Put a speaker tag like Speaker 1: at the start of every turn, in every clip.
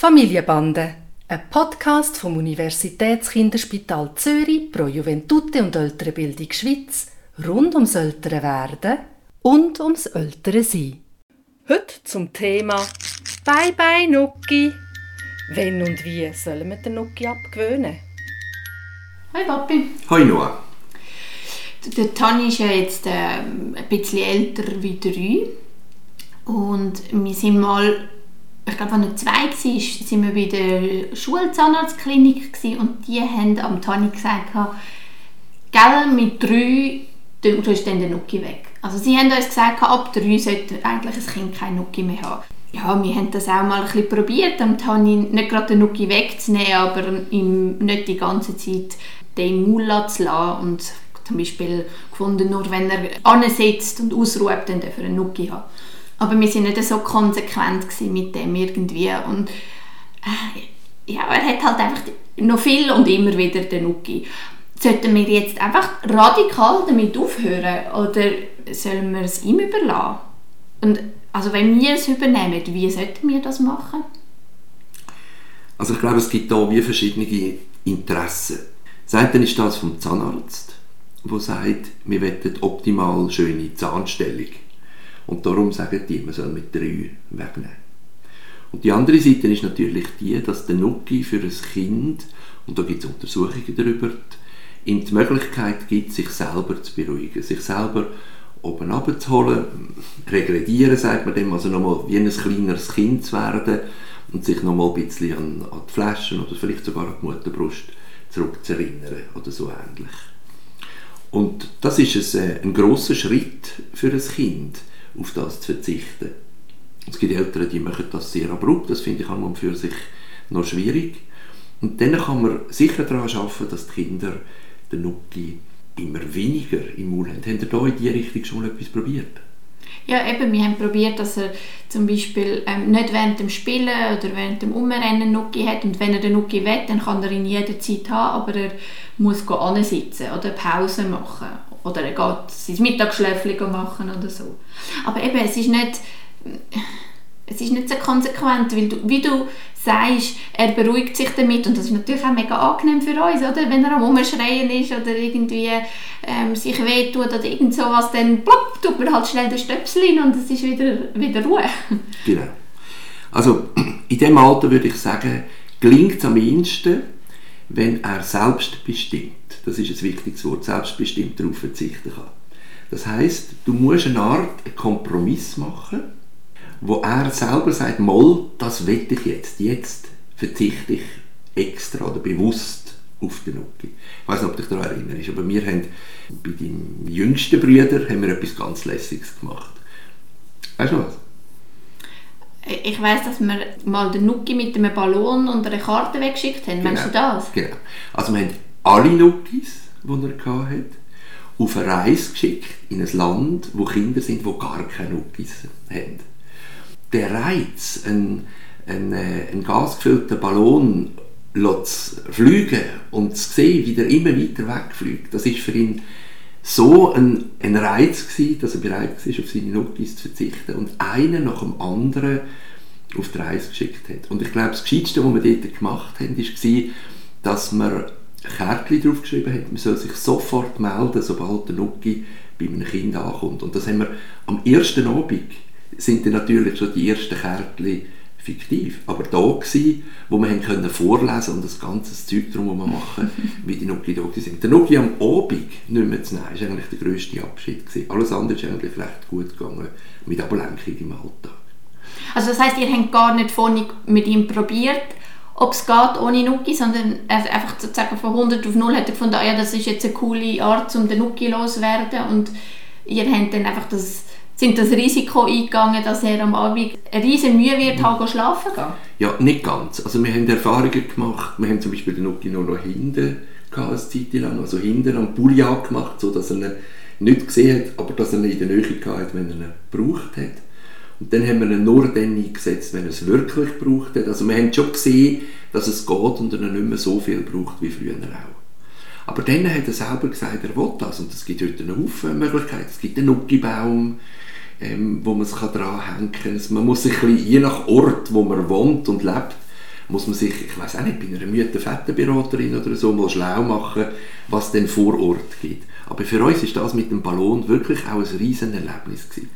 Speaker 1: Familienbande, ein Podcast vom Universitätskinderspital Zürich pro Juventute und ältere Bildung Schweiz rund ums ältere Werden und ums ältere Sein. Heute zum Thema Bye bye Nuki. Wenn und wie sollen wir den Nuki abgewöhnen?
Speaker 2: Hi Papi.
Speaker 3: Hoi Noah.
Speaker 2: Der Tani ist ja jetzt äh, ein bisschen älter wie drei. Und wir sind mal, ich glaube, als er zwei war, sind wir bei der Schulzahnarztklinik und die haben am Tani gesagt, gell, mit drei du tust dann den Nuki weg. Also sie haben uns gesagt, ab drei sollte eigentlich ein Kind kein Nuki mehr haben. Ja, wir haben das auch mal ein bisschen probiert, am Tani nicht gerade den Nuki wegzunehmen, aber ihm nicht die ganze Zeit den Maul zu lassen und zum Beispiel gefunden, nur wenn er ansitzt und ausruht, dann darf er einen Nuki haben. Aber wir sind nicht so konsequent mit dem irgendwie und äh, ja, er hat halt einfach noch viel und immer wieder den Nuki. Sollten wir jetzt einfach radikal damit aufhören oder sollen wir es ihm überlassen? Und also wenn wir es übernehmen, wie sollten wir das machen?
Speaker 3: Also ich glaube, es gibt da wie verschiedene Interessen. Das eine ist das vom Zahnarzt, der sagt, wir wollen optimal schöne Zahnstellung. Und darum sagen die, man soll mit drei wegnehmen. Und die andere Seite ist natürlich die, dass der Nuki für ein Kind, und da gibt es Untersuchungen darüber, ihm die Möglichkeit gibt, sich selber zu beruhigen, sich selber oben abzuholen, regredieren, sagt man dem, also nochmal wie ein kleineres Kind zu werden und sich nochmal ein bisschen an, an die Flaschen oder vielleicht sogar an die Mutterbrust zurückzuerinnern oder so ähnlich. Und das ist ein, äh, ein grosser Schritt für ein Kind, auf das zu verzichten. Es gibt Eltern, die machen das sehr abrupt, das finde ich an und für sich noch schwierig. Und dann kann man sicher daran arbeiten, dass die Kinder den Nuki immer weniger im Maul haben. Habt ihr da in diese Richtung schon etwas probiert?
Speaker 2: Ja, eben, wir haben probiert, dass er zum Beispiel ähm, nicht während dem Spielen oder während dem Umrennen Nuki hat und wenn er den Nuki will, dann kann er ihn jederzeit haben, aber er muss sitzen oder Pause machen oder er geht sein Mittagsschläfchen machen oder so. Aber eben, es ist nicht es ist nicht so konsequent, weil du, wie du sagst, er beruhigt sich damit und das ist natürlich auch mega angenehm für uns, oder? Wenn er am Umschreien ist oder irgendwie ähm, sich wehtut oder irgend sowas, dann plopp, tut man halt schnell den Stöpsel hin und es ist wieder, wieder Ruhe.
Speaker 3: Genau. Also in dem Alter würde ich sagen, gelingt es am ehesten, wenn er selbstbestimmt, das ist ein wichtiges Wort, selbstbestimmt darauf verzichten kann. Das heißt, du musst eine Art Kompromiss machen, wo er selber sagt, mal, das will ich jetzt, jetzt verzichte ich extra oder bewusst auf den Nuki. Ich weiß nicht, ob du dich daran erinnerst, aber wir haben bei deinem jüngsten Bruder haben wir etwas ganz Lässiges gemacht. Weißt du was?
Speaker 2: Ich weiß, dass wir mal den Nuki mit einem Ballon und einer Karte weggeschickt haben. Genau. Meinst du das?
Speaker 3: Genau. Also wir haben alle Nukis, die er hatte, auf eine Reise geschickt in ein Land, wo Kinder sind, die gar keine Nukis haben der Reiz, einen, einen, äh, einen gasgefüllten Ballon zu fliegen und zu sehen, wie der immer weiter wegfliegt, das ist für ihn so ein, ein Reiz gewesen, dass er bereit war, auf seine Notis zu verzichten und einen nach dem anderen auf die Reise geschickt hat. Und ich glaube, das Gescheiteste, was wir dort gemacht haben, war, dass man Kärtchen draufgeschrieben hat, man soll sich sofort melden, sobald der Nuki bei einem Kind ankommt. Und das haben wir am ersten Abend sind dann natürlich schon die ersten Kärtchen fiktiv, aber da gewesen, wo wir haben können vorlesen und das ganze Zeug drum machen, wie die Nuki da sind. Der Nuki am Abend nicht mehr zu nehmen, war eigentlich der grösste Abschied. Gewesen. Alles andere ist eigentlich recht gut gegangen, mit Ablenkung im Alltag.
Speaker 2: Also das heisst, ihr habt gar nicht vorhin mit ihm probiert, ob es geht ohne Nuki, sondern einfach sozusagen von 100 auf 0 hat er gefunden, ah ja, das ist jetzt eine coole Art, um den Nuki loszuwerden und ihr habt dann einfach das sind das Risiko eingegangen, dass er am Abend eine riesige Mühe wird haben, schlafen gehen?
Speaker 3: Ja, nicht ganz. Also wir haben Erfahrungen gemacht. Wir haben zum Beispiel den nur noch hinten gehabt, eine Zeit lang, also hinten am Pulli gemacht, so dass er ihn nicht gesehen hat, aber dass er ihn in der Nähe hatte, wenn er ihn gebraucht hat. Und dann haben wir ihn nur dann eingesetzt, wenn er es wirklich gebraucht hat. Also wir haben schon gesehen, dass es geht und er nicht mehr so viel braucht wie früher auch. Aber dann hat er selber gesagt, er will das. Und es gibt heute einen Haufen Möglichkeiten. Es gibt einen Nuki-Baum, ähm, wo man es dranhängen kann. Man muss sich bisschen, je nach Ort, wo man wohnt und lebt, muss man sich, ich weiß auch nicht, bei einer Mütter-Fettenberaterin oder so mal schlau machen, was denn vor Ort gibt. Aber für uns ist das mit dem Ballon wirklich auch ein riesen Erlebnis gewesen.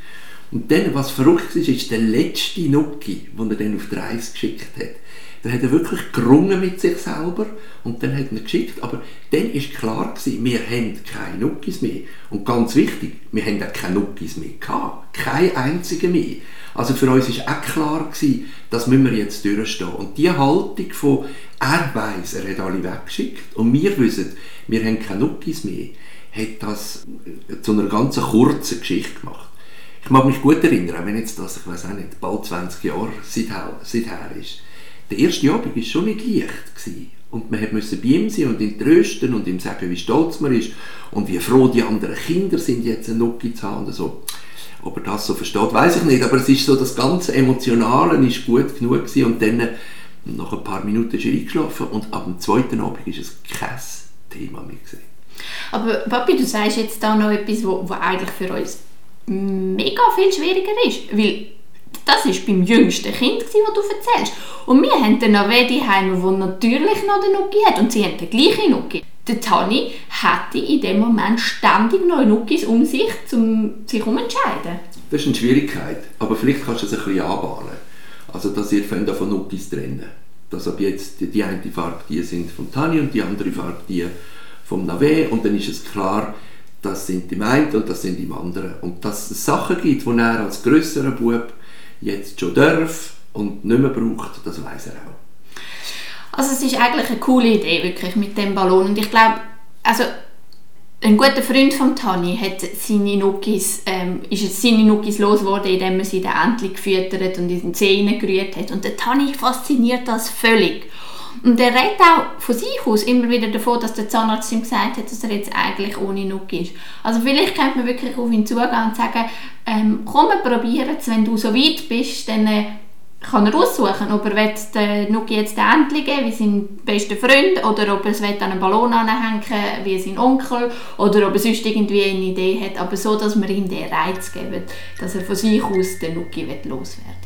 Speaker 3: Und dann, was verrückt ist, ist der letzte Nuki, den er dann auf die Reise geschickt hat. Da hat er wirklich gerungen mit sich selber und dann hat er geschickt. Aber dann ist klar gewesen, wir haben keine Nuckis mehr. Und ganz wichtig, wir haben auch keine Nuckis mehr gehabt. Keine einzige mehr. Also für uns ist auch klar gewesen, das müssen wir jetzt durchstehen. Und die Haltung von, er weiss, er hat alle weggeschickt und wir wissen, wir haben keine Nuckis mehr, hat das zu einer ganz kurzen Geschichte gemacht. Ich mag mich gut erinnern, auch wenn jetzt das, ich weiß auch nicht, bald 20 Jahre seither, seither ist. Der erste Abend war schon nicht leicht. Gewesen. Und man musste bei ihm sein und ihn trösten und ihm sagen, wie stolz man ist und wie froh die anderen Kinder sind, jetzt einen Nuki zu haben. Und so. Ob er das so versteht, weiß ich nicht, aber es ist so, das ganze Emotionale ist gut genug gewesen. und dann nach ein paar Minuten ist er eingeschlafen und ab dem zweiten Abend ist es kein Thema mehr gewesen.
Speaker 2: Aber Papi, du sagst jetzt da noch etwas, wo eigentlich für uns mega viel schwieriger ist, weil das war beim jüngsten Kind, das du erzählst. Und wir haben dann noch welche daheim, die natürlich noch den Nuki hat und sie haben den gleichen Nuki. Der Tani hatte in dem Moment ständig neue Nukis um sich, um sich um entscheiden.
Speaker 3: Das ist eine Schwierigkeit, aber vielleicht kannst du es ein bisschen anbahnen. Also, dass ihr von Nukis trennen. Dass ab jetzt die, eine Farbe die sind von Tani und die andere Farbe die vom Nave und dann ist es klar, das sind die einen und das sind die anderen. Und dass es Sachen gibt, die er als grösserer Bub jetzt schon darf und nicht mehr braucht, das weiß er auch.
Speaker 2: Also es ist eigentlich eine coole Idee, wirklich, mit dem Ballon. Und ich glaube, also ein guter Freund von Tani hat seine Nukis, ähm, ist jetzt seine Nukis losgeworden, indem er sie den Entchen gefüttert und in den Zähnen gerührt hat. Und der Tani fasziniert das völlig. Und er redet auch von sich aus immer wieder davon, dass der Zahnarzt ihm gesagt hat, dass er jetzt eigentlich ohne Nuki ist. Also vielleicht könnte man wirklich auf ihn zugehen und sagen, ähm, komm, probieren es, wenn du so weit bist, dann äh, kann er aussuchen, ob er den Nuki jetzt Entli geben wie sein bester Freund oder ob er es an einen Ballon anhängen wie sein Onkel oder ob er sonst irgendwie eine Idee hat, aber so, dass wir ihm den Reiz geben, dass er von sich aus den Nuki loswerden